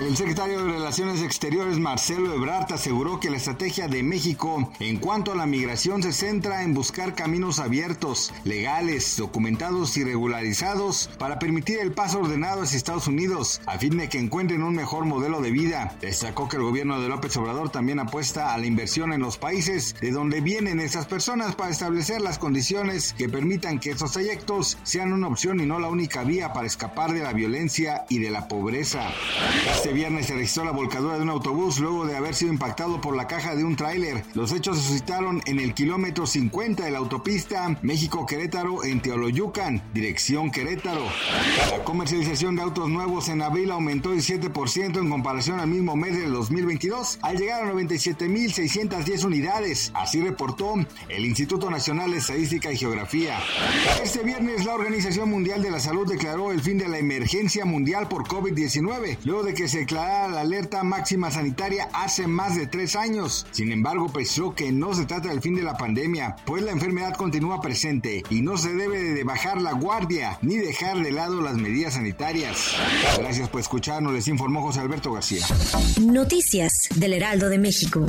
El secretario de Relaciones Exteriores Marcelo Ebrard aseguró que la estrategia de México en cuanto a la migración se centra en buscar caminos abiertos, legales, documentados y regularizados para permitir el paso ordenado hacia Estados Unidos a fin de que encuentren un mejor modelo de vida. Destacó que el gobierno de López Obrador también apuesta a la inversión en los países de donde vienen esas personas para establecer las condiciones que permitan que estos trayectos sean una opción y no la única vía para escapar de la violencia y de la pobreza. Este viernes se registró la volcadura de un autobús luego de haber sido impactado por la caja de un tráiler. Los hechos se suscitaron en el kilómetro 50 de la autopista México-Querétaro en Teoloyucan, dirección Querétaro. La comercialización de autos nuevos en abril aumentó 17% en comparación al mismo mes del 2022, al llegar a 97.610 unidades. Así reportó el Instituto Nacional de Estadística y Geografía. Este viernes la Organización Mundial de la Salud declaró el fin de la emergencia mundial por COVID-19, luego de que se declarara la alerta máxima sanitaria hace más de tres años. Sin embargo, precisó que no se trata del fin de la pandemia, pues la enfermedad continúa presente y no se debe de bajar la guardia ni dejar de lado las medidas sanitarias. Gracias por escucharnos, les informó José Alberto García. Noticias del Heraldo de México.